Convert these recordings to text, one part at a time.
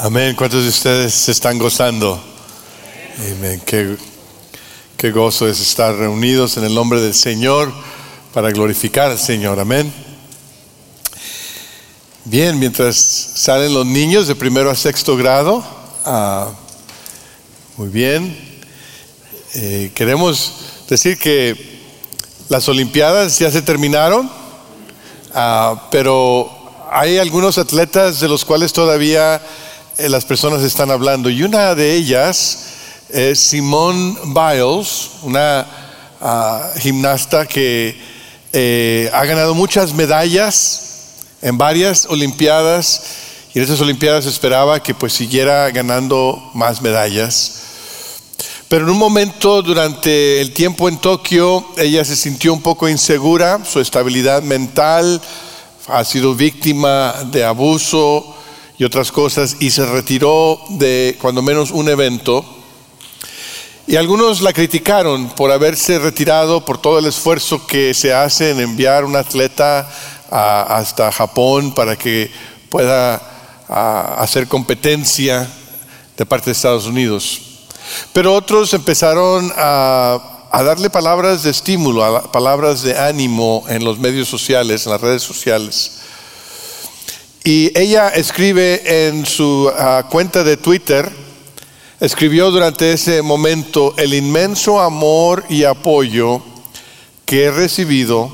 Amén. ¿Cuántos de ustedes se están gozando? Amén. Qué, qué gozo es estar reunidos en el nombre del Señor para glorificar al Señor. Amén. Bien, mientras salen los niños de primero a sexto grado, ah, muy bien. Eh, queremos decir que las Olimpiadas ya se terminaron, ah, pero hay algunos atletas de los cuales todavía eh, las personas están hablando. Y una de ellas es Simone Biles, una ah, gimnasta que eh, ha ganado muchas medallas en varias Olimpiadas. Y en esas Olimpiadas esperaba que pues siguiera ganando más medallas. Pero en un momento durante el tiempo en Tokio, ella se sintió un poco insegura, su estabilidad mental ha sido víctima de abuso, y otras cosas y se retiró de cuando menos un evento. Y algunos la criticaron por haberse retirado, por todo el esfuerzo que se hace en enviar un atleta hasta Japón para que pueda hacer competencia de parte de Estados Unidos. Pero otros empezaron a, darle palabras de estímulo, palabras de ánimo en los medios sociales, en las redes sociales. Y ella escribe en su ah, cuenta de Twitter, escribió durante ese momento, el inmenso amor y apoyo que he recibido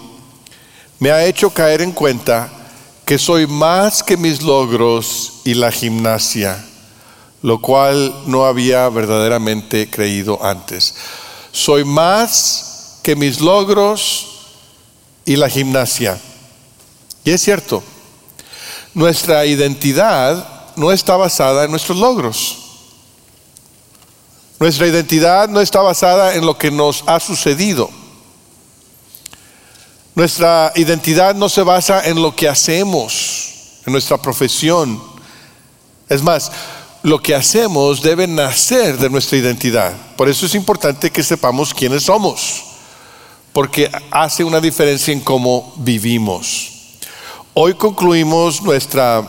me ha hecho caer en cuenta que soy más que mis logros y la gimnasia, lo cual no había verdaderamente creído antes. Soy más que mis logros y la gimnasia. Y es cierto, nuestra identidad no está basada en nuestros logros. Nuestra identidad no está basada en lo que nos ha sucedido. Nuestra identidad no se basa en lo que hacemos, en nuestra profesión. Es más, lo que hacemos debe nacer de nuestra identidad. Por eso es importante que sepamos quiénes somos, porque hace una diferencia en cómo vivimos. Hoy concluimos nuestra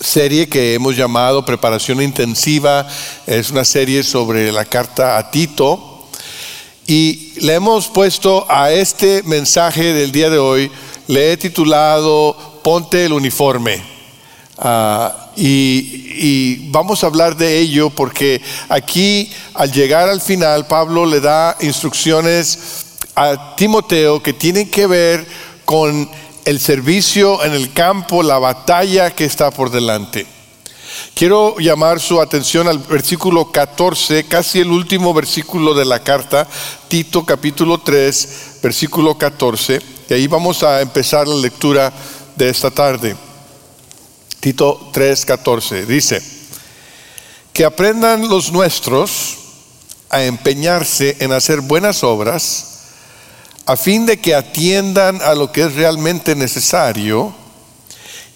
serie que hemos llamado Preparación Intensiva. Es una serie sobre la carta a Tito. Y le hemos puesto a este mensaje del día de hoy, le he titulado Ponte el uniforme. Ah, y, y, vamos a hablar de ello porque aquí al llegar al final Pablo le da instrucciones a Timoteo que tienen que ver con el servicio en el campo, la batalla que está por delante. Quiero llamar su atención al versículo 14, casi el último versículo de la carta, Tito capítulo 3, versículo 14, y ahí vamos a empezar la lectura de esta tarde. Tito 3, 14, dice, que aprendan los nuestros a empeñarse en hacer buenas obras, a fin de que atiendan a lo que es realmente necesario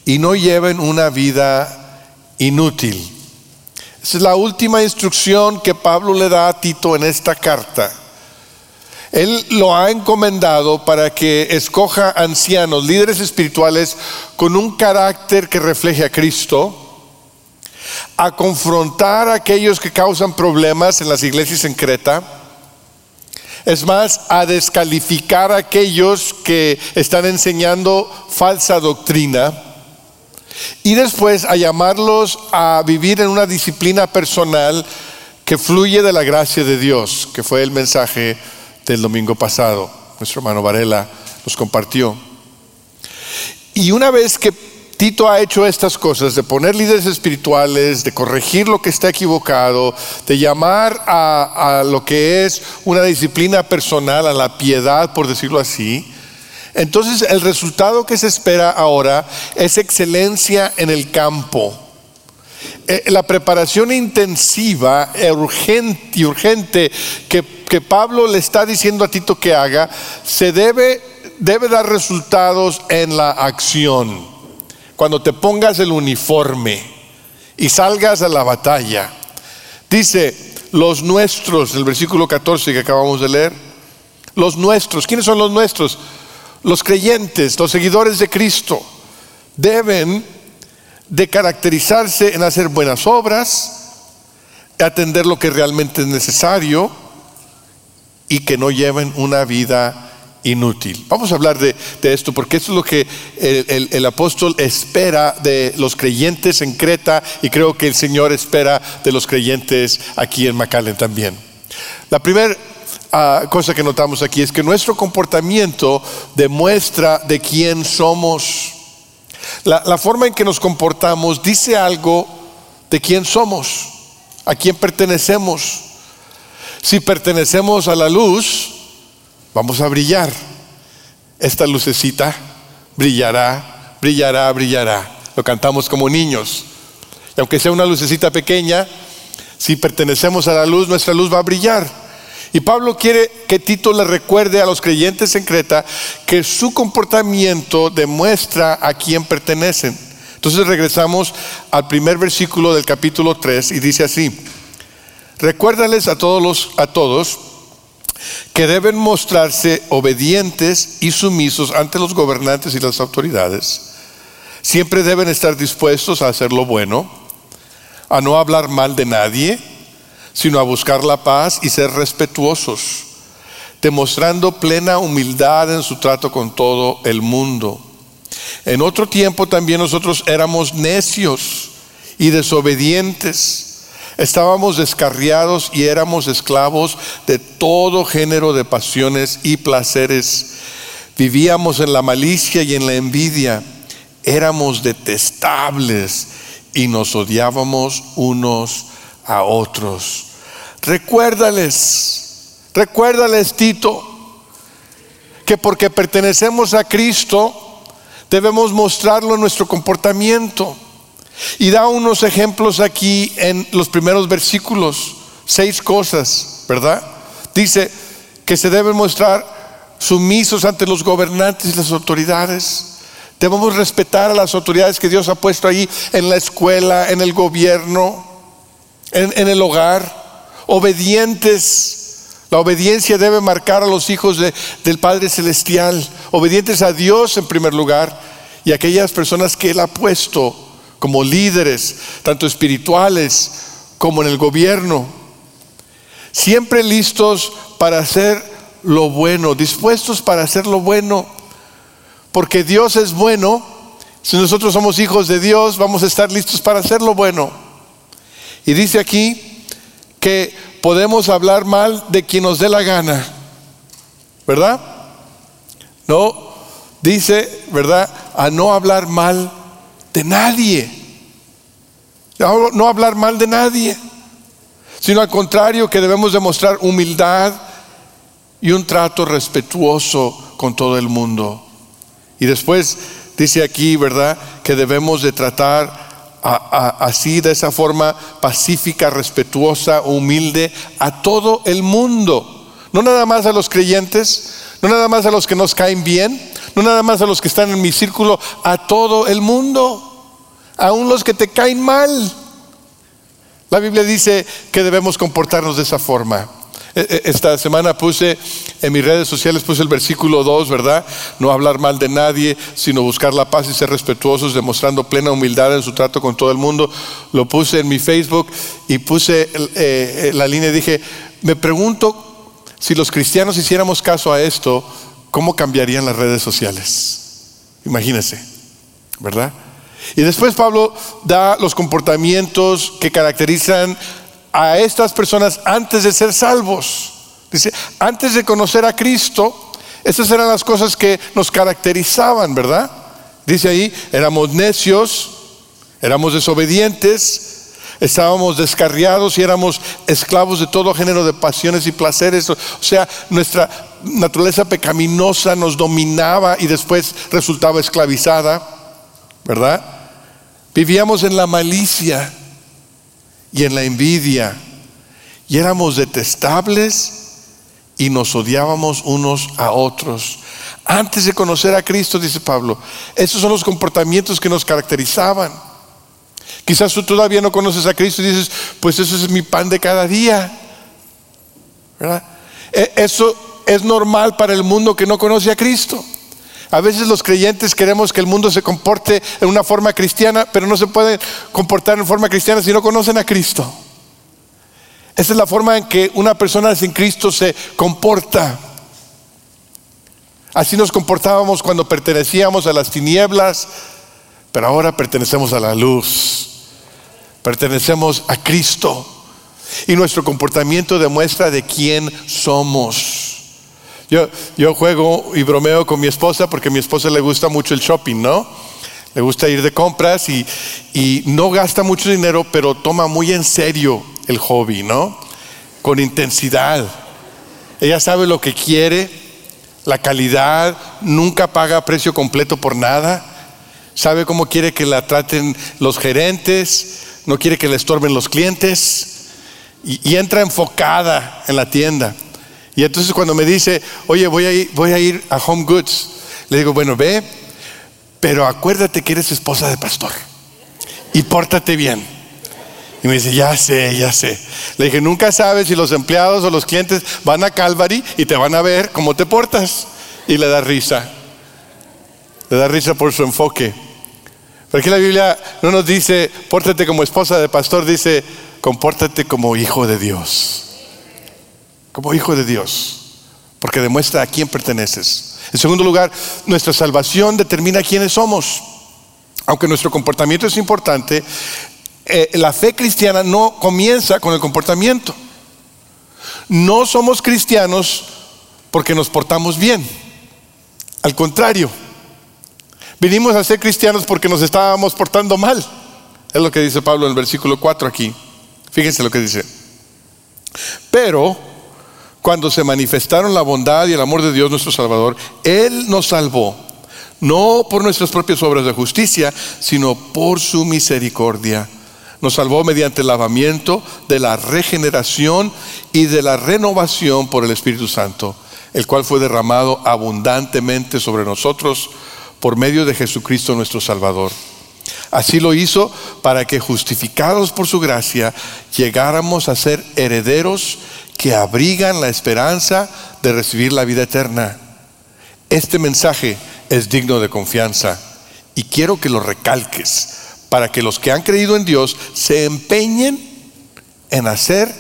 y no lleven una vida inútil. Esa es la última instrucción que Pablo le da a Tito en esta carta. Él lo ha encomendado para que escoja ancianos, líderes espirituales con un carácter que refleje a Cristo, a confrontar a aquellos que causan problemas en las iglesias en Creta, es más, a descalificar a aquellos que están enseñando falsa doctrina y después a llamarlos a vivir en una disciplina personal que fluye de la gracia de Dios, que fue el mensaje del domingo pasado. Nuestro hermano Varela nos compartió. Y una vez que Tito ha hecho estas cosas, de poner líderes espirituales, de corregir lo que está equivocado, de llamar a, lo que es una disciplina personal, a la piedad, por decirlo así. Entonces el resultado que se espera ahora es excelencia en el campo. Eh, la preparación intensiva urgente, y urgente que, que Pablo le está diciendo a Tito que haga, se debe, debe dar resultados en la acción cuando te pongas el uniforme y salgas a la batalla. Dice, los nuestros, el versículo 14 que acabamos de leer, los nuestros, ¿quiénes son los nuestros? Los creyentes, los seguidores de Cristo, deben de caracterizarse en hacer buenas obras, atender lo que realmente es necesario y que no lleven una vida inútil. Vamos a hablar de, esto porque eso es lo que el, apóstol espera de los creyentes en Creta y creo que el Señor espera de los creyentes aquí en McAllen también. La primera ah, cosa que notamos aquí es que nuestro comportamiento demuestra de quién somos. la forma en que nos comportamos dice algo de quién somos, a quién pertenecemos. Si pertenecemos a la luz, vamos a brillar. Esta lucecita brillará, brillará, brillará. Lo cantamos como niños. Y aunque sea una lucecita pequeña, si pertenecemos a la luz, nuestra luz va a brillar. Y Pablo quiere que Tito le recuerde a los creyentes en Creta que su comportamiento demuestra a quién pertenecen. Entonces regresamos al primer versículo del capítulo 3 y dice así: Recuérdales a todos los, a todos que deben mostrarse obedientes y sumisos ante los gobernantes y las autoridades. Siempre deben estar dispuestos a hacer lo bueno, a no hablar mal de nadie, sino a buscar la paz y ser respetuosos, demostrando plena humildad en su trato con todo el mundo. En otro tiempo también nosotros éramos necios y desobedientes Estábamos descarriados y éramos esclavos de todo género de pasiones y placeres. Vivíamos en la malicia y en la envidia. Éramos detestables y nos odiábamos unos a otros. Recuérdales, recuérdales Tito, que porque pertenecemos a Cristo debemos mostrarlo en nuestro comportamiento. Y da unos ejemplos aquí en los primeros versículos, seis cosas, ¿verdad? Dice que se deben mostrar sumisos ante los gobernantes y las autoridades. Debemos respetar a las autoridades que Dios ha puesto ahí en la escuela, en el gobierno, en, el hogar. Obedientes. La obediencia debe marcar a los hijos del Padre Celestial. Obedientes a Dios en primer lugar y a aquellas personas que Él ha puesto como líderes, tanto espirituales como en el gobierno. Siempre listos para hacer lo bueno, dispuestos para hacer lo bueno, porque Dios es bueno. Si nosotros somos hijos de Dios, vamos a estar listos para hacer lo bueno. Y dice aquí que podemos hablar mal de quien nos dé la gana, ¿verdad? No, dice, ¿verdad? A no hablar mal de nadie. No, hablar mal de nadie, sino al contrario que debemos demostrar humildad y un trato respetuoso con todo el mundo. Y después dice aquí, ¿verdad?, que debemos de tratar así, de esa forma pacífica, respetuosa, humilde, a todo el mundo. No nada más a los creyentes, no nada más a los que nos caen bien, no nada más a los que están en mi círculo, a todo el mundo aún los que te caen mal. La Biblia dice que debemos comportarnos de esa forma. E, e, esta semana puse en mis redes sociales, puse el versículo 2, ¿verdad? No hablar mal de nadie, sino buscar la paz y ser respetuosos, demostrando plena humildad en su trato con todo el mundo. Lo puse en mi Facebook y puse eh, eh, la línea y dije, me pregunto si los cristianos hiciéramos caso a esto, ¿cómo cambiarían las redes sociales? Imagínense, ¿verdad? Y después Pablo da los comportamientos que caracterizan a estas personas antes de ser salvos. Dice, antes de conocer a Cristo, esas eran las cosas que nos caracterizaban, ¿verdad? Dice ahí, éramos necios, éramos desobedientes, estábamos descarriados y éramos esclavos de todo género de pasiones y placeres. O sea, nuestra naturaleza pecaminosa nos dominaba y después resultaba esclavizada. ¿verdad? Vivíamos en la malicia y en la envidia y éramos detestables y nos odiábamos unos a otros. Antes de conocer a Cristo, dice Pablo, esos son los comportamientos que nos caracterizaban. Quizás tú todavía no conoces a Cristo y dices, pues eso es mi pan de cada día. E, eso es normal para el mundo que no conoce a Cristo. A veces los creyentes queremos que el mundo se comporte en una forma cristiana, pero no se puede comportar en forma cristiana si no conocen a Cristo. Esa es la forma en que una persona sin Cristo se comporta. Así nos comportábamos cuando pertenecíamos a las tinieblas, pero ahora pertenecemos a la luz. Pertenecemos a Cristo. Y nuestro comportamiento demuestra de quién somos. Yo, yo juego y bromeo con mi esposa porque a mi esposa le gusta mucho el shopping, ¿no? Le gusta ir de compras y, y no gasta mucho dinero, pero toma muy en serio el hobby, ¿no? Con intensidad. Ella sabe lo que quiere, la calidad, nunca paga precio completo por nada, sabe cómo quiere que la traten los gerentes, no quiere que le estorben los clientes y, entra enfocada en la tienda. Y entonces cuando me dice, oye, voy a, ir, voy a ir a Home Goods, le digo, bueno, ve, pero acuérdate que eres esposa de pastor y pórtate bien. Y me dice, ya sé, ya sé. Le dije, nunca sabes si los empleados o los clientes van a Calvary y te van a ver cómo te portas. Y le da risa. Le da risa por su enfoque. Porque la Biblia no nos dice, pórtate como esposa de pastor, dice, compórtate como hijo de Dios. Como hijo de Dios. Porque demuestra a quién perteneces. En segundo lugar, nuestra salvación determina quiénes somos. Aunque nuestro comportamiento es importante, eh, la fe cristiana no comienza con el comportamiento. No somos cristianos porque nos portamos bien. Al contrario, Vinimos a ser cristianos porque nos estábamos portando mal. Es lo que dice Pablo en el versículo 4 aquí. Fíjense lo que dice. Pero cuando se manifestaron la bondad y el amor de Dios nuestro Salvador, Él nos salvó, no por nuestras propias obras de justicia, sino por su misericordia. Nos salvó mediante el lavamiento de la regeneración y de la renovación por el Espíritu Santo, el cual fue derramado abundantemente sobre nosotros por medio de Jesucristo nuestro Salvador. Así lo hizo para que justificados por su gracia llegáramos a ser herederos que abrigan la esperanza de recibir la vida eterna. Este mensaje es digno de confianza y quiero que lo recalques para que los que han creído en Dios se empeñen en hacer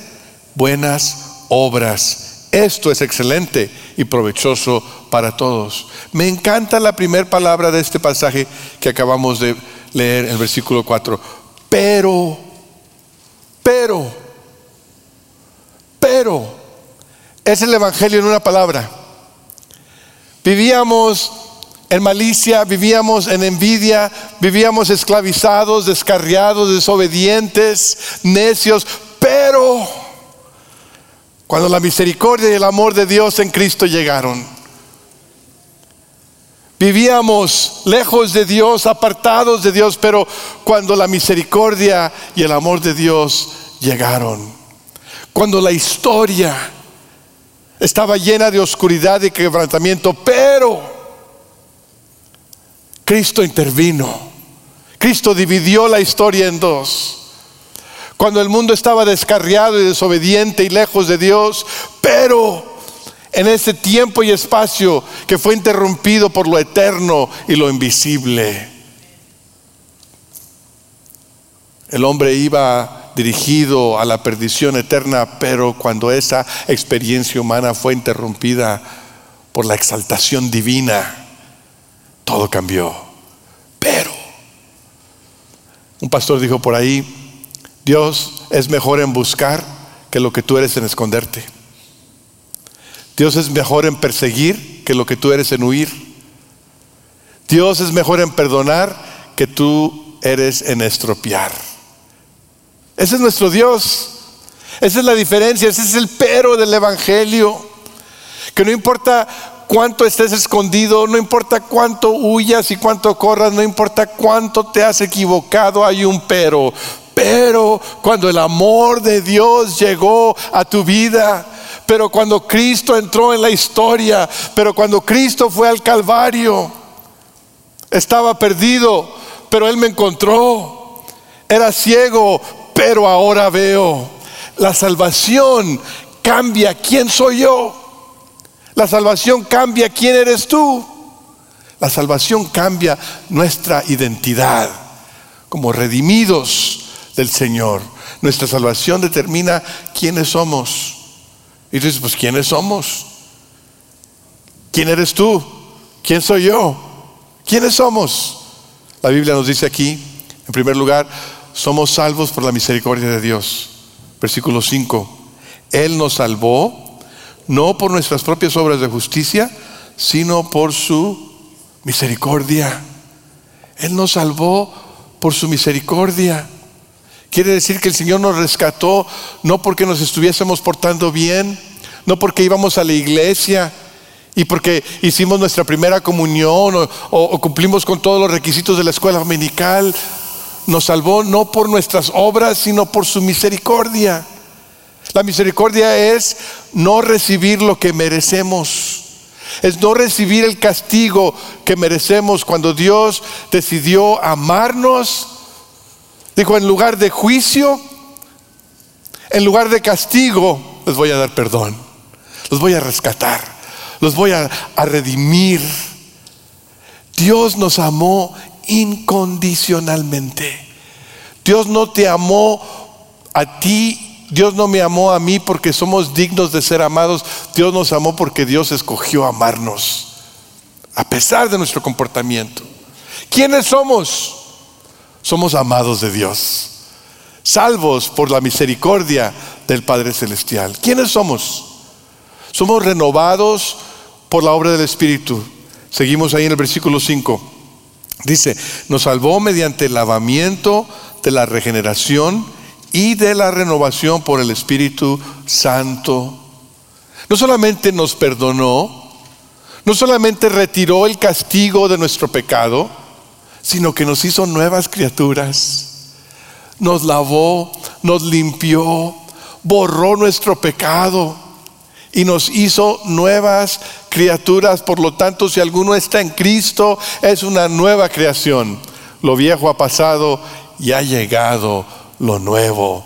buenas obras. Esto es excelente y provechoso para todos. Me encanta la primera palabra de este pasaje que acabamos de leer el versículo 4. Pero, pero, pero, es el Evangelio en una palabra. Vivíamos en malicia, vivíamos en envidia, vivíamos esclavizados, descarriados, desobedientes, necios, pero cuando la misericordia y el amor de Dios en Cristo llegaron, vivíamos lejos de Dios, apartados de Dios, pero cuando la misericordia y el amor de Dios llegaron, cuando la historia estaba llena de oscuridad y quebrantamiento, pero Cristo intervino. Cristo dividió la historia en dos. Cuando el mundo estaba descarriado y desobediente y lejos de Dios, pero en ese tiempo y espacio que fue interrumpido por lo eterno y lo invisible. El hombre iba dirigido a la perdición eterna, pero cuando esa experiencia humana fue interrumpida por la exaltación divina, todo cambió. Pero, un pastor dijo por ahí, Dios es mejor en buscar que lo que tú eres en esconderte. Dios es mejor en perseguir que lo que tú eres en huir. Dios es mejor en perdonar que tú eres en estropear. Ese es nuestro Dios. Esa es la diferencia, ese es el pero del Evangelio. Que no importa cuánto estés escondido, no importa cuánto huyas y cuánto corras, no importa cuánto te has equivocado, hay un pero. Pero cuando el amor de Dios llegó a tu vida, pero cuando Cristo entró en la historia, pero cuando Cristo fue al Calvario, estaba perdido, pero Él me encontró. Era ciego, pero ahora veo. La salvación cambia quién soy yo. La salvación cambia quién eres tú. La salvación cambia nuestra identidad como redimidos del Señor. Nuestra salvación determina quiénes somos. Y tú dices, pues ¿quiénes somos? ¿Quién eres tú? ¿Quién soy yo? ¿Quiénes somos? La Biblia nos dice aquí, en primer lugar, somos salvos por la misericordia de Dios. Versículo 5. Él nos salvó no por nuestras propias obras de justicia, sino por su misericordia. Él nos salvó por su misericordia. Quiere decir que el Señor nos rescató no porque nos estuviésemos portando bien, no porque íbamos a la iglesia y porque hicimos nuestra primera comunión o, cumplimos con todos los requisitos de la escuela dominical. Nos salvó no por nuestras obras, sino por su misericordia. La misericordia es no recibir lo que merecemos. Es no recibir el castigo que merecemos cuando Dios decidió amarnos. Dijo, en lugar de juicio, en lugar de castigo, les voy a dar perdón. Los voy a rescatar. Los voy a, a redimir. Dios nos amó incondicionalmente. Dios no te amó a ti Dios no me amó a mí porque somos dignos de ser amados. Dios nos amó porque Dios escogió amarnos, a pesar de nuestro comportamiento. ¿Quiénes somos? Somos amados de Dios, salvos por la misericordia del Padre Celestial. ¿Quiénes somos? Somos renovados por la obra del Espíritu. Seguimos ahí en el versículo 5. Dice, nos salvó mediante el lavamiento de la regeneración y de la renovación por el Espíritu Santo. No solamente nos perdonó, no solamente retiró el castigo de nuestro pecado, sino que nos hizo nuevas criaturas. Nos lavó, nos limpió, borró nuestro pecado y nos hizo nuevas criaturas. Por lo tanto, si alguno está en Cristo, es una nueva creación. Lo viejo ha pasado y ha llegado lo nuevo.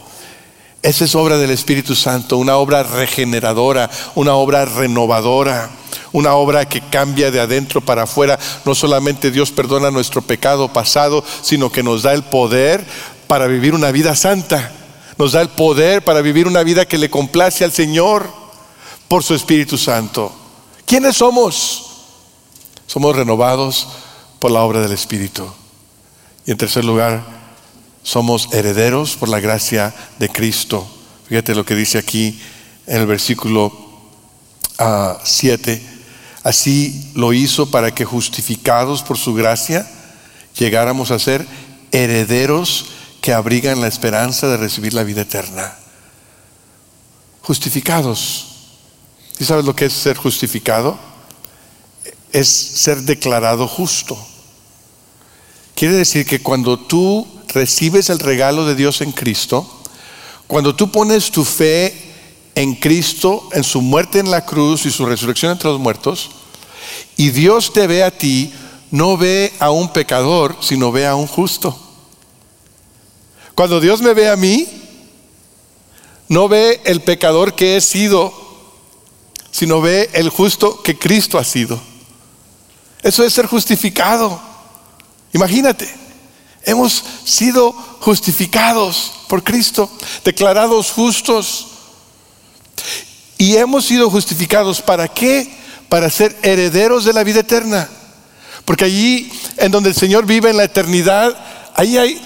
Esa es obra del Espíritu Santo, una obra regeneradora, una obra renovadora, una obra que cambia de adentro para afuera. No solamente Dios perdona nuestro pecado pasado, sino que nos da el poder para vivir una vida santa. Nos da el poder para vivir una vida que le complace al Señor por su Espíritu Santo. ¿Quiénes somos? Somos renovados por la obra del Espíritu. Y en tercer lugar, somos herederos por la gracia de Cristo. Fíjate lo que dice aquí en el versículo 7. Ah, Así lo hizo para que justificados por su gracia llegáramos a ser herederos que abrigan la esperanza de recibir la vida eterna. Justificados. ¿Y sabes lo que es ser justificado? Es ser declarado justo. Quiere decir que cuando tú recibes el regalo de Dios en Cristo, cuando tú pones tu fe en Cristo, en su muerte en la cruz y su resurrección entre los muertos, y Dios te ve a ti, no ve a un pecador, sino ve a un justo. Cuando Dios me ve a mí, no ve el pecador que he sido, sino ve el justo que Cristo ha sido. Eso es ser justificado. Imagínate. Hemos sido justificados por Cristo, declarados justos. Y hemos sido justificados para qué? Para ser herederos de la vida eterna. Porque allí en donde el Señor vive en la eternidad, ahí hay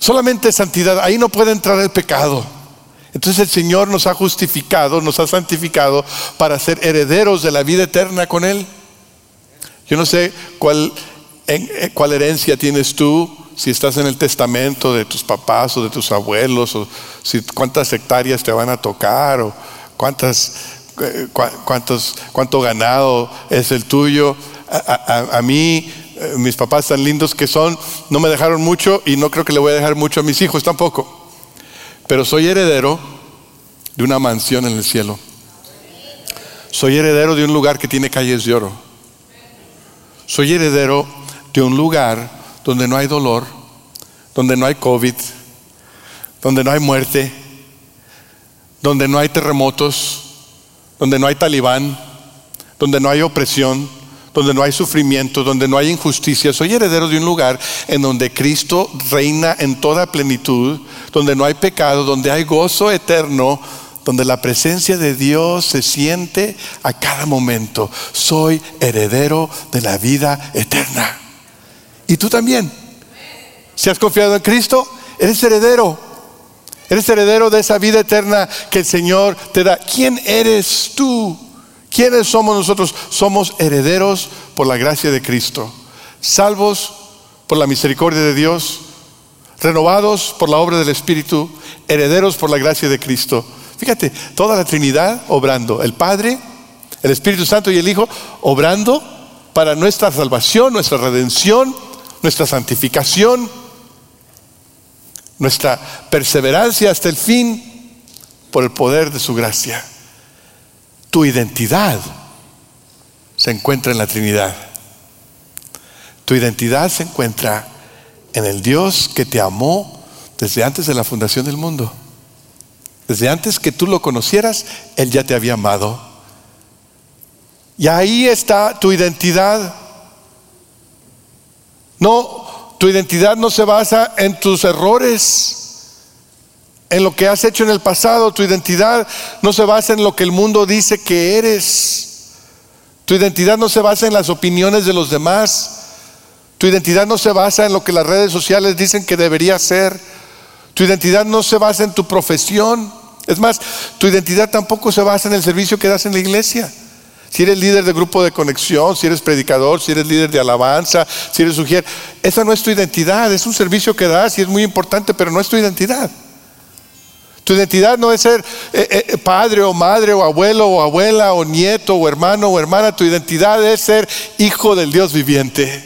solamente santidad, ahí no puede entrar el pecado. Entonces el Señor nos ha justificado, nos ha santificado para ser herederos de la vida eterna con Él. Yo no sé cuál, eh, cuál herencia tienes tú, si estás en el testamento de tus papás o de tus abuelos, o si, cuántas hectáreas te van a tocar, o cuántas, eh, cuántos, cuánto ganado es el tuyo. A, mí, eh, mis papás tan lindos que son, no me dejaron mucho y no creo que le voy a dejar mucho a mis hijos tampoco. Pero soy heredero de una mansión en el cielo. Soy heredero de un lugar que tiene calles de oro. Soy heredero de un lugar donde no hay dolor, donde no hay COVID, donde no hay muerte, donde no hay terremotos, donde no hay talibán, donde no hay opresión, donde no hay sufrimiento, donde no hay injusticia. Soy heredero de un lugar en donde Cristo reina en toda plenitud, donde no hay pecado, donde hay gozo eterno, donde la presencia de Dios se siente a cada momento. Soy heredero de la vida eterna. Y tú también. Si has confiado en Cristo, eres heredero. Eres heredero de esa vida eterna que el Señor te da. ¿Quién eres tú? ¿Quiénes somos nosotros? Somos herederos por la gracia de Cristo, salvos por la misericordia de Dios, renovados por la obra del Espíritu, herederos por la gracia de Cristo. Fíjate, toda la Trinidad obrando, el Padre, el Espíritu Santo y el Hijo obrando para nuestra salvación, nuestra redención, nuestra santificación, nuestra perseverancia hasta el fin por el poder de su gracia. Tu identidad se encuentra en la Trinidad. Tu identidad se encuentra en el Dios que te amó desde antes de la fundación del mundo. Desde antes que tú lo conocieras, Él ya te había amado. Y ahí está tu identidad. No, tu identidad no se basa en tus errores, en lo que has hecho en el pasado. Tu identidad no se basa en lo que el mundo dice que eres. Tu identidad no se basa en las opiniones de los demás. Tu identidad no se basa en lo que las redes sociales dicen que debería ser. Tu identidad no se basa en tu profesión. Es más, tu identidad tampoco se basa en el servicio que das en la iglesia. Si eres líder de grupo de conexión, si eres predicador, si eres líder de alabanza, si eres sugier, esa no es tu identidad, es un servicio que das y es muy importante, pero no es tu identidad. Tu identidad no es ser eh, eh, padre o madre o abuelo o abuela o nieto o hermano o hermana, tu identidad es ser hijo del Dios viviente.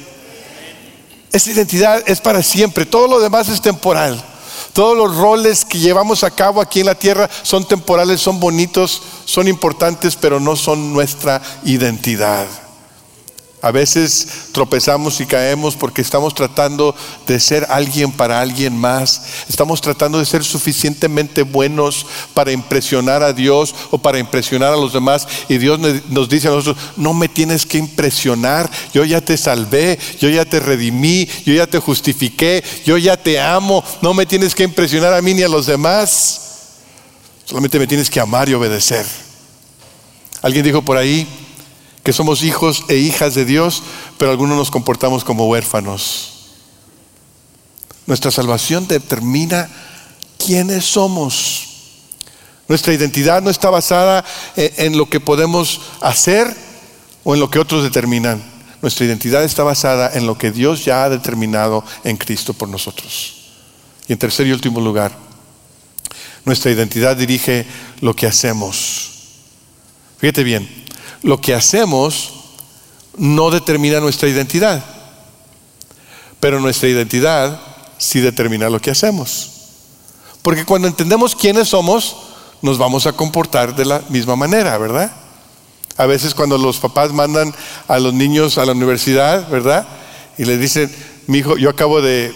Esa identidad es para siempre, todo lo demás es temporal. Todos los roles que llevamos a cabo aquí en la tierra son temporales, son bonitos, son importantes, pero no son nuestra identidad. A veces tropezamos y caemos porque estamos tratando de ser alguien para alguien más. Estamos tratando de ser suficientemente buenos para impresionar a Dios o para impresionar a los demás. Y Dios nos dice a nosotros, no me tienes que impresionar. Yo ya te salvé, yo ya te redimí, yo ya te justifiqué, yo ya te amo. No me tienes que impresionar a mí ni a los demás. Solamente me tienes que amar y obedecer. Alguien dijo por ahí, que somos hijos e hijas de Dios, pero algunos nos comportamos como huérfanos. Nuestra salvación determina quiénes somos. Nuestra identidad no está basada en lo que podemos hacer o en lo que otros determinan. Nuestra identidad está basada en lo que Dios ya ha determinado en Cristo por nosotros. Y en tercer y último lugar, nuestra identidad dirige lo que hacemos. Fíjate bien, lo que hacemos no determina nuestra identidad, pero nuestra identidad sí determina lo que hacemos. Porque cuando entendemos quiénes somos, nos vamos a comportar de la misma manera, ¿verdad? A veces cuando los papás mandan a los niños a la universidad, ¿verdad? Y les dicen, mi hijo, yo acabo de,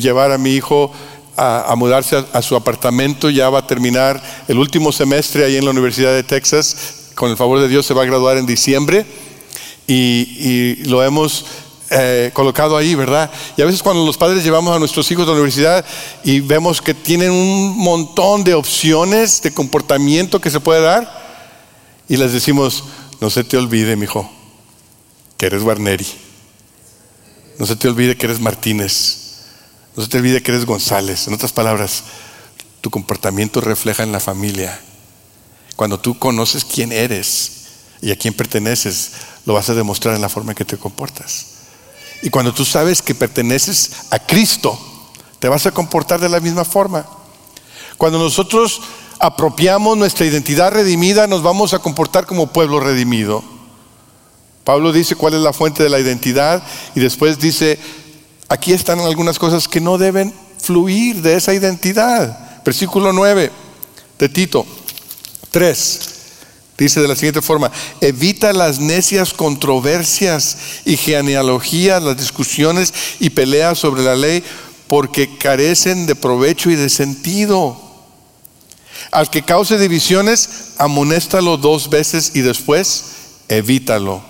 llevar a mi hijo a, mudarse a, a, su apartamento, ya va a terminar el último semestre ahí en la Universidad de Texas, con el favor de Dios se va a graduar en diciembre y, lo hemos eh, colocado ahí, ¿verdad? Y a veces cuando los padres llevamos a nuestros hijos a la universidad y vemos que tienen un montón de opciones de comportamiento que se puede dar y les decimos, no se te olvide, mi hijo, que eres Guarneri. No se te olvide que eres Martínez. No se te olvide que eres González. En otras palabras, tu comportamiento refleja en la familia cuando tú conoces quién eres y a quién perteneces, lo vas a demostrar en la forma en que te comportas. Y cuando tú sabes que perteneces a Cristo, te vas a comportar de la misma forma. Cuando nosotros apropiamos nuestra identidad redimida, nos vamos a comportar como pueblo redimido. Pablo dice cuál es la fuente de la identidad y después dice, aquí están algunas cosas que no deben fluir de esa identidad. Versículo 9 de Tito. Tres, dice de la siguiente forma, evita las necias controversias y genealogías, las discusiones y peleas sobre la ley, porque carecen de provecho y de sentido. Al que cause divisiones, amonéstalo dos veces y después evítalo.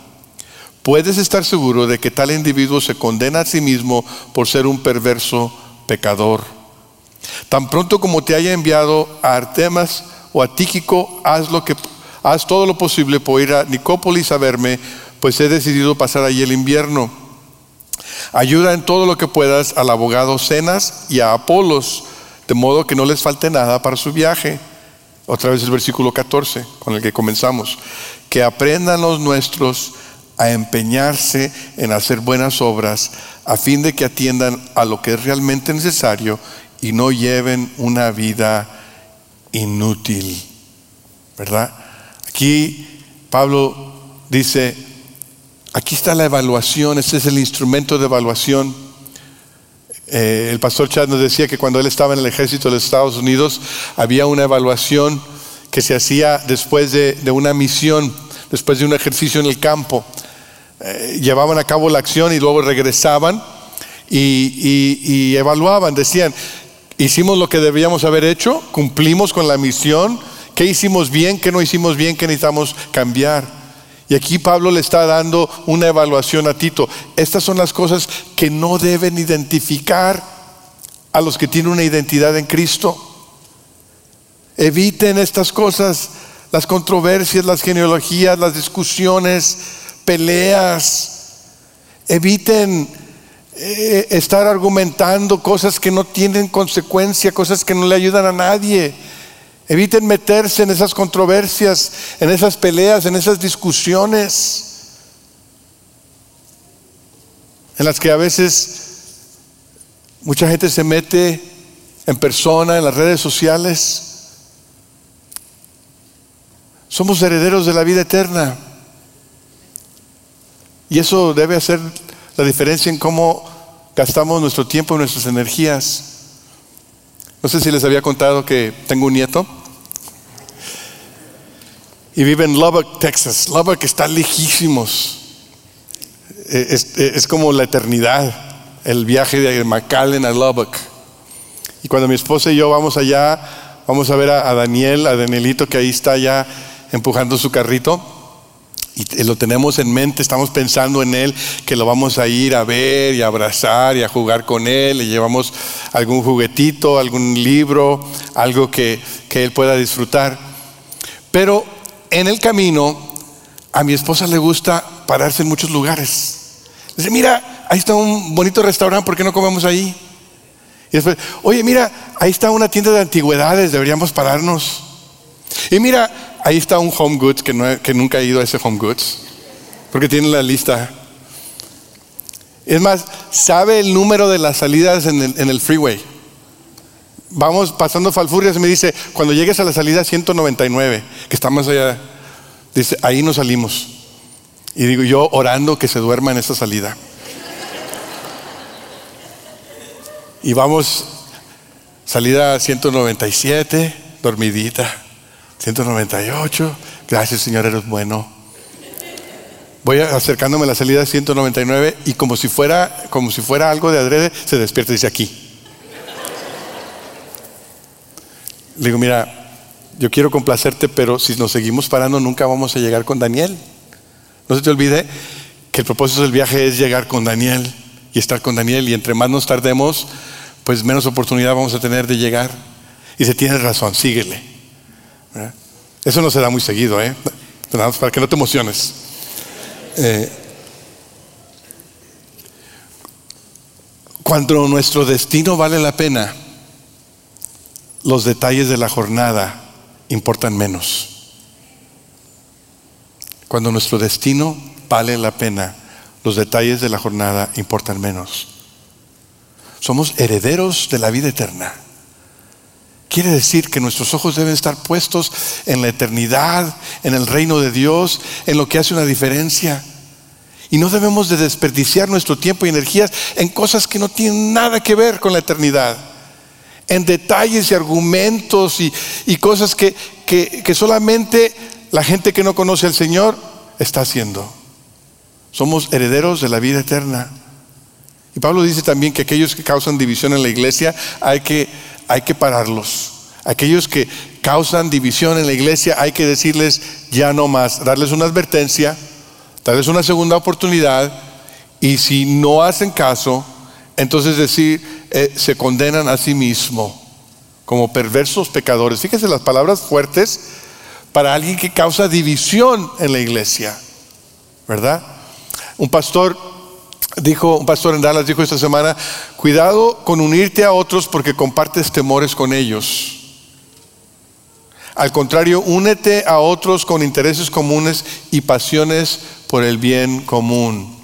puedes estar seguro de que tal individuo se condena a sí mismo por ser un perverso pecador. Tan pronto como te haya enviado a Artemas o a Tíquico, haz, lo que, haz todo lo posible por ir a Nicópolis a verme, pues he decidido pasar allí el invierno. Ayuda en todo lo que puedas al abogado Cenas y a Apolos, de modo que no les falte nada para su viaje. Otra vez el versículo 14 con el que comenzamos. Que aprendan los nuestros a empeñarse en hacer buenas obras a fin de que atiendan a lo que es realmente necesario y no lleven una vida inútil. ¿Verdad? Aquí Pablo dice, aquí está la evaluación, este es el instrumento de evaluación. Eh, el pastor Chad nos decía que cuando él estaba en el ejército de los Estados Unidos había una evaluación que se hacía después de, una misión, después de un ejercicio en el campo. Eh, llevaban a cabo la acción y luego regresaban y evaluaban, decían, hicimos lo que debíamos haber hecho, cumplimos con la misión, qué hicimos bien, qué no hicimos bien, qué necesitamos cambiar. Y aquí Pablo le está dando una evaluación a Tito. Estas son las cosas que no deben identificar a los que tienen una identidad en Cristo. Eviten estas cosas, las controversias, las genealogías, las discusiones, peleas. Eviten eh, estar argumentando cosas que no tienen consecuencia, cosas que no le ayudan a nadie. Eviten meterse en esas controversias, en esas peleas, en esas discusiones, en las que a veces mucha gente se mete en persona, en las redes sociales. Somos herederos de la vida eterna. Y eso debe hacer la diferencia en cómo gastamos nuestro tiempo y nuestras energías. No sé si les había contado que tengo un nieto y vive en Lubbock, Texas. Lubbock está lejísimos. Es, es, como la eternidad, el viaje de McAllen a Lubbock. Y cuando mi esposa y yo vamos allá, vamos a ver a, a Daniel, a Danielito que ahí está ya empujando su carrito y lo tenemos en mente, estamos pensando en Él, que lo vamos a ir a ver y a abrazar y a jugar con Él, le llevamos algún juguetito, algún libro, algo que, que Él pueda disfrutar. Pero en el camino, a mi esposa le gusta pararse en muchos lugares. Dice, mira, ahí está un bonito restaurante, ¿por qué no comemos ahí? Y después, oye, mira, ahí está una tienda de antigüedades, deberíamos pararnos. Y mira, ahí está un Home Goods que, nunca ha ido a ese Home Goods, porque tiene la lista. Es más, sabe el número de las salidas en el, freeway. Vamos pasando Falfurrias y me dice, cuando llegues a la salida 199, que está más allá, dice, ahí nos salimos. Y digo yo orando que se duerma en esa salida. Y vamos, salida 197, dormidita. 198. Gracias, Señor, eres bueno. Voy acercándome a la salida de 199 y como si fuera, como si fuera algo de adrede, se despierta y dice aquí. Le digo, mira, yo quiero complacerte, pero si nos seguimos parando nunca vamos a llegar con Daniel. No se te olvide que el propósito del viaje es llegar con Daniel y estar con Daniel y entre más nos tardemos, pues menos oportunidad vamos a tener de llegar. Y se tiene razón, síguele. ¿Eh? Eso no se da muy seguido, ¿eh? para que no te emociones. Eh, cuando nuestro destino vale la pena, los detalles de la jornada importan menos. Cuando nuestro destino vale la pena, los detalles de la jornada importan menos. Somos herederos de la vida eterna. Quiere decir que nuestros ojos deben estar puestos en la eternidad, en el reino de Dios, en lo que hace una diferencia. Y no debemos de desperdiciar nuestro tiempo y energías en cosas que no tienen nada que ver con la eternidad. En detalles y argumentos y, cosas que, que solamente la gente que no conoce al Señor está haciendo. Somos herederos de la vida eterna. Y Pablo dice también que aquellos que causan división en la iglesia hay que hay que pararlos. Aquellos que causan división en la iglesia hay que decirles ya no más, darles una advertencia, Tal vez una segunda oportunidad y si no hacen caso, entonces decir, eh, se condenan a sí mismo como perversos pecadores. Fíjese las palabras fuertes para alguien que causa división en la iglesia, ¿verdad? Un pastor dijo, un pastor en Dallas dijo esta semana, cuidado con unirte a otros porque compartes temores con ellos. Al contrario, únete a otros con intereses comunes y pasiones por el bien común.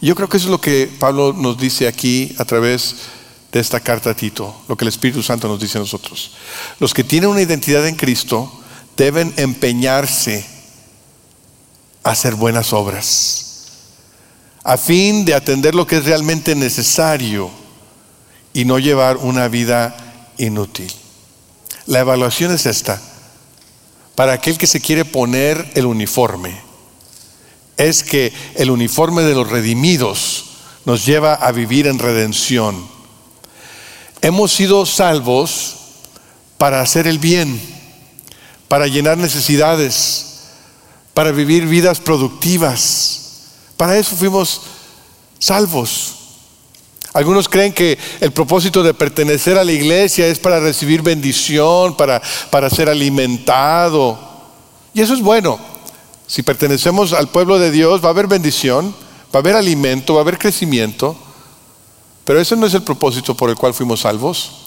Yo creo que eso es lo que Pablo nos dice aquí a través de esta carta a Tito, lo que el Espíritu Santo nos dice a nosotros. Los que tienen una identidad en Cristo deben empeñarse a hacer buenas obras, a fin de atender lo que es realmente necesario y no llevar una vida inútil. La evaluación es esta. Para aquel que se quiere poner el uniforme, es que el uniforme de los redimidos nos lleva a vivir en redención. Hemos sido salvos para hacer el bien, para llenar necesidades, para vivir vidas productivas. Para eso fuimos salvos. Algunos creen que el propósito de pertenecer a la iglesia es para recibir bendición, para, para ser alimentado. Y eso es bueno. Si pertenecemos al pueblo de Dios, va a haber bendición, va a haber alimento, va a haber crecimiento, pero ese no es el propósito por el cual fuimos salvos.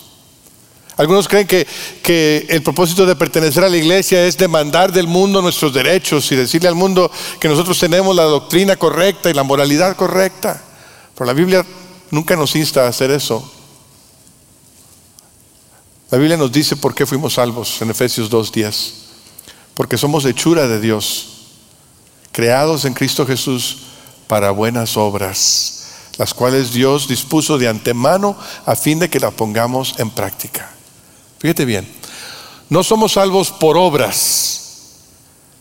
Algunos creen que, el propósito de pertenecer a la iglesia es demandar del mundo nuestros derechos y decirle al mundo que nosotros tenemos la doctrina correcta y la moralidad correcta. Pero la Biblia nunca nos insta a hacer eso. La Biblia nos dice por qué fuimos salvos en Efesios 2.10. Porque somos hechura de Dios creados en Cristo Jesús para buenas obras, las cuales Dios dispuso de antemano a fin de que la pongamos en práctica. Fíjate bien, no somos salvos por obras,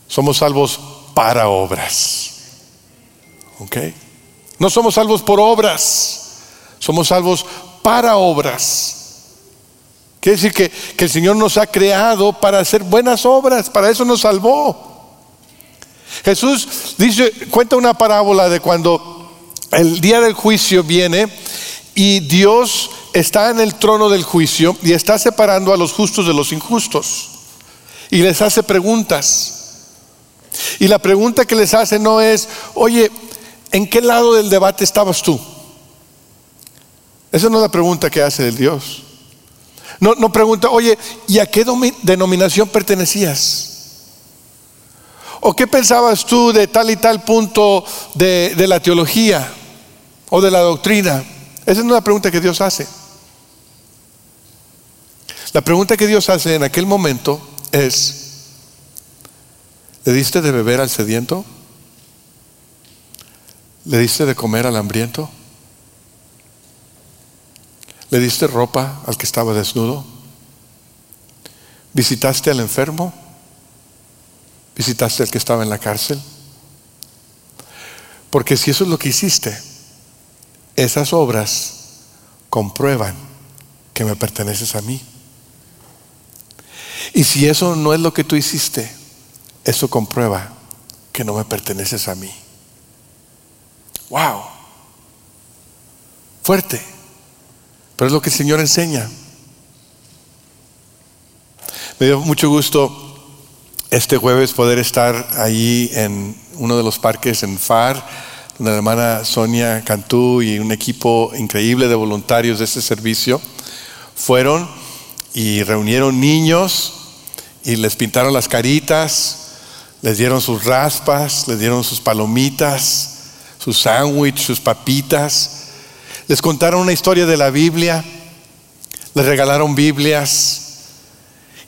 somos salvos para obras. ¿Ok? No somos salvos por obras, somos salvos para obras. Quiere decir que, que el Señor nos ha creado para hacer buenas obras, para eso nos salvó. Jesús dice, cuenta una parábola de cuando el día del juicio viene y Dios está en el trono del juicio y está separando a los justos de los injustos. Y les hace preguntas. Y la pregunta que les hace no es, oye, ¿en qué lado del debate estabas tú? Esa no es la pregunta que hace el Dios. No, no pregunta, oye, ¿y a qué denominación pertenecías? ¿O qué pensabas tú de tal y tal punto de, la teología o de la doctrina? Esa es la pregunta que Dios hace. La pregunta que Dios hace en aquel momento es, ¿le diste de beber al sediento? ¿Le diste de comer al hambriento? ¿Le diste ropa al que estaba desnudo? ¿Visitaste al enfermo? ¿Visitaste al que estaba en la cárcel? Porque si eso es lo que hiciste, esas obras comprueban que me perteneces a mí. Y si eso no es lo que tú hiciste, eso comprueba que no me perteneces a mí. Wow. Fuerte. Pero es lo que el Señor enseña. Me dio mucho gusto este jueves poder estar ahí en uno de los parques en FAR, la hermana Sonia Cantú y un equipo increíble de voluntarios de este servicio fueron y reunieron niños y les pintaron las caritas, les dieron sus raspas, les dieron sus palomitas, sus sándwich, sus papitas, les contaron una historia de la Biblia, les regalaron Biblias,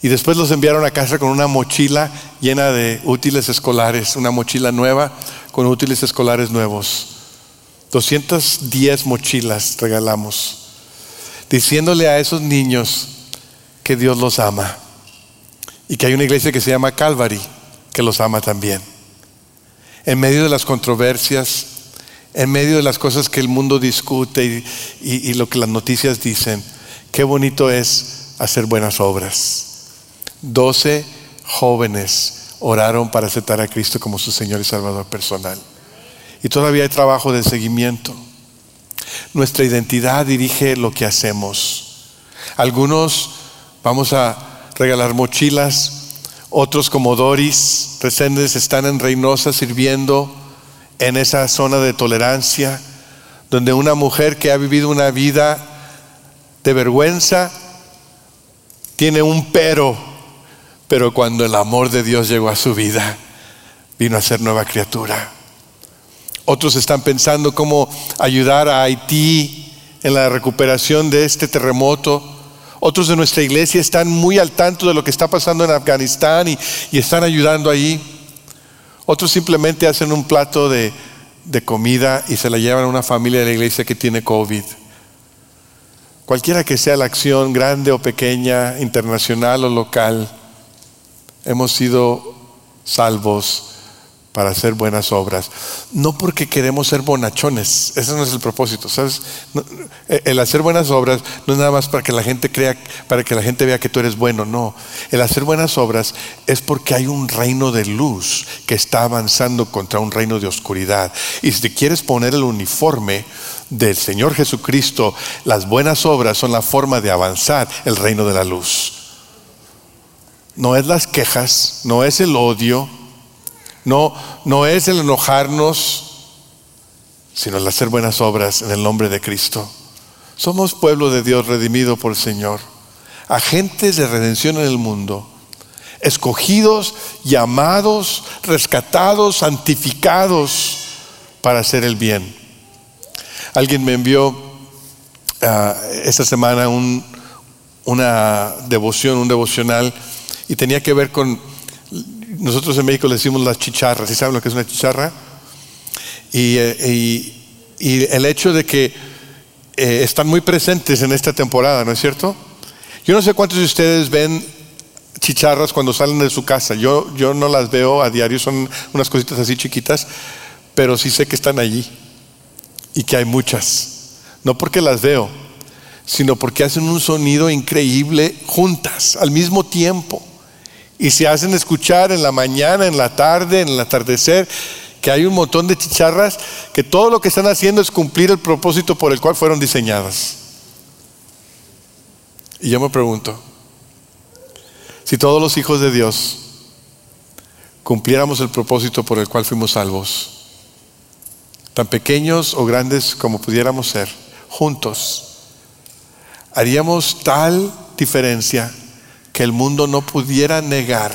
y después los enviaron a casa con una mochila llena de útiles escolares, una mochila nueva con útiles escolares nuevos. 210 mochilas regalamos, diciéndole a esos niños que Dios los ama y que hay una iglesia que se llama Calvary que los ama también. En medio de las controversias, en medio de las cosas que el mundo discute y, y lo que las noticias dicen, qué bonito es hacer buenas obras. Doce jóvenes oraron para aceptar a Cristo como su Señor y Salvador personal. Y todavía hay trabajo de seguimiento. Nuestra identidad dirige lo que hacemos. Algunos vamos a regalar mochilas, otros como Doris Reséndez están en Reynosa sirviendo en esa zona de tolerancia, donde una mujer que ha vivido una vida de vergüenza tiene un pero, pero cuando el amor de Dios llegó a su vida, vino a ser nueva criatura. Otros están pensando cómo ayudar a Haití en la recuperación de este terremoto. Otros de nuestra iglesia están muy al tanto de lo que está pasando en Afganistán y, están ayudando ahí. Otros simplemente hacen un plato de, de comida y se la llevan a una familia de la iglesia que tiene COVID. Cualquiera que sea la acción, grande o pequeña, internacional o local, hemos sido salvos para hacer buenas obras. No porque queremos ser bonachones, ese no es el propósito, ¿sabes? Eh, el hacer buenas obras no es nada más para que la gente crea, para que la gente vea que tú eres bueno, no. El hacer buenas obras es porque hay un reino de luz que está avanzando contra un reino de oscuridad. Y si te quieres poner el uniforme, del Señor Jesucristo, las buenas obras son la forma de avanzar el reino de la luz. No es las quejas, no es el odio, no, no es el enojarnos, sino el hacer buenas obras en el nombre de Cristo. Somos pueblo de Dios redimido por el Señor, agentes de redención en el mundo, escogidos, llamados, rescatados, santificados para hacer el bien. Alguien me envió ah, esta semana una devoción, un devocional, y tenía que ver con, nosotros en México le decimos las chicharras, ¿y saben lo que es una chicharra? Y, eh, el hecho de que eh, están muy presentes en esta temporada, ¿no es cierto? Yo no sé cuántos de ustedes ven chicharras cuando salen de su casa. Yo, yo no las veo a diario, son unas cositas así chiquitas, pero sí sé que están allí y que hay muchas. No porque las veo, sino porque hacen un sonido increíble juntas, al mismo tiempo. Y se hacen escuchar en la mañana, en la tarde, en el atardecer, que hay un montón de chicharras que todo lo que están haciendo es cumplir el propósito por el cual fueron diseñadas. Y yo me pregunto, si todos los hijos de Dios cumpliéramos el propósito por el cual fuimos salvos, tan pequeños o grandes como pudiéramos ser, juntos, haríamos tal diferencia que el mundo no pudiera negar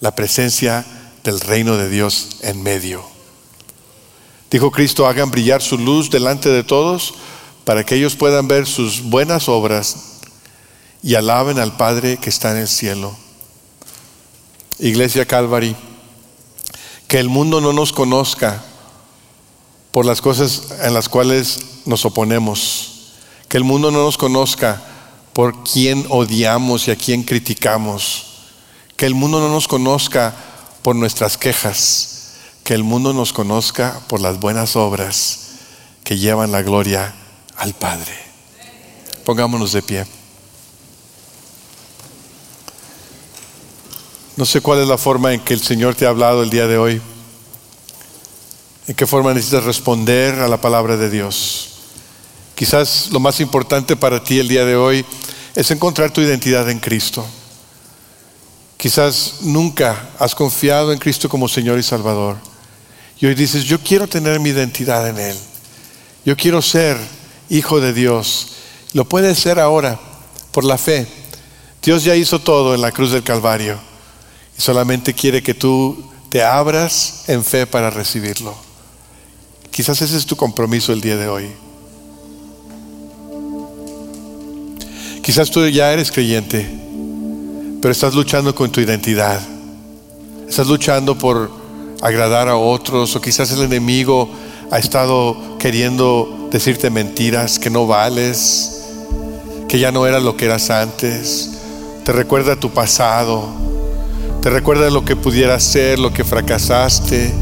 la presencia del reino de Dios en medio. Dijo Cristo, hagan brillar su luz delante de todos para que ellos puedan ver sus buenas obras y alaben al Padre que está en el cielo. Iglesia Calvary, que el mundo no nos conozca por las cosas en las cuales nos oponemos. Que el mundo no nos conozca por quién odiamos y a quién criticamos. Que el mundo no nos conozca por nuestras quejas. Que el mundo nos conozca por las buenas obras que llevan la gloria al Padre. Pongámonos de pie. No sé cuál es la forma en que el Señor te ha hablado el día de hoy. ¿En qué forma necesitas responder a la palabra de Dios? Quizás lo más importante para ti el día de hoy es encontrar tu identidad en Cristo. Quizás nunca has confiado en Cristo como Señor y Salvador. Y hoy dices, yo quiero tener mi identidad en Él. Yo quiero ser hijo de Dios. Lo puedes ser ahora por la fe. Dios ya hizo todo en la cruz del Calvario. Y solamente quiere que tú te abras en fe para recibirlo. Quizás ese es tu compromiso el día de hoy. Quizás tú ya eres creyente, pero estás luchando con tu identidad. Estás luchando por agradar a otros o quizás el enemigo ha estado queriendo decirte mentiras, que no vales, que ya no eras lo que eras antes. Te recuerda tu pasado, te recuerda lo que pudieras ser, lo que fracasaste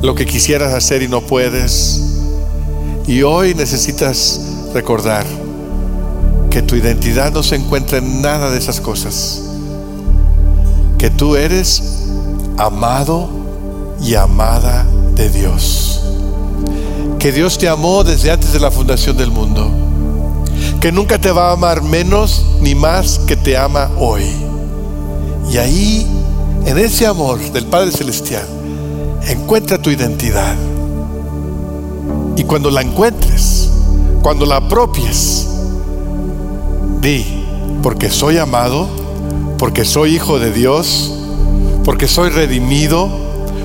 lo que quisieras hacer y no puedes. Y hoy necesitas recordar que tu identidad no se encuentra en nada de esas cosas. Que que tú eres amado y amada de Dios. Que Dios te amó desde antes de la fundación del mundo. Que nunca te va a amar menos ni más que te ama hoy. Y ahí, en ese amor del Padre Celestial, encuentra tu identidad. Y cuando la encuentres, cuando la apropies, porque soy amado, porque soy hijo de Dios, porque soy redimido,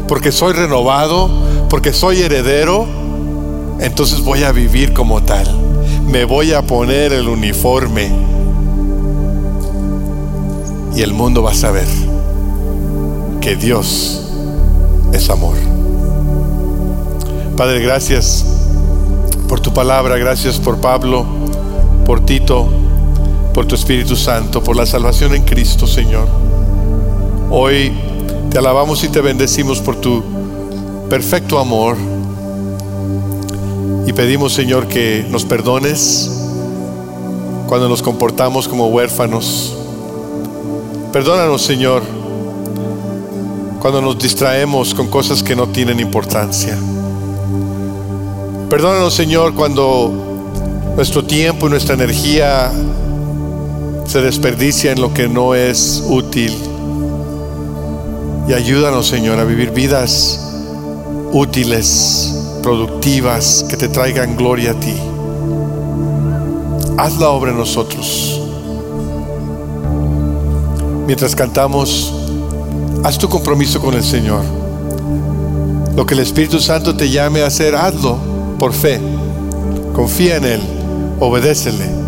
porque soy renovado, porque soy heredero, entonces voy a vivir como tal. Me voy a poner el uniforme y el mundo va a saber que Dios es amor. Padre, gracias por tu palabra, gracias por Pablo, por Tito, por tu Espíritu Santo, por la salvación en Cristo, Señor. Hoy te alabamos y te bendecimos por tu perfecto amor y pedimos, Señor, que nos perdones cuando nos comportamos como huérfanos. Perdónanos, Señor, cuando nos distraemos con cosas que no tienen importancia. Perdónanos, Señor, cuando nuestro tiempo y nuestra energía se desperdicia en lo que no es útil. Y ayúdanos, Señor, a vivir vidas útiles, productivas, que te traigan gloria a ti. Haz la obra en nosotros. Mientras cantamos, haz tu compromiso con el Señor. Lo que el Espíritu Santo te llame a hacer, hazlo por fe. Confía en Él, obedécele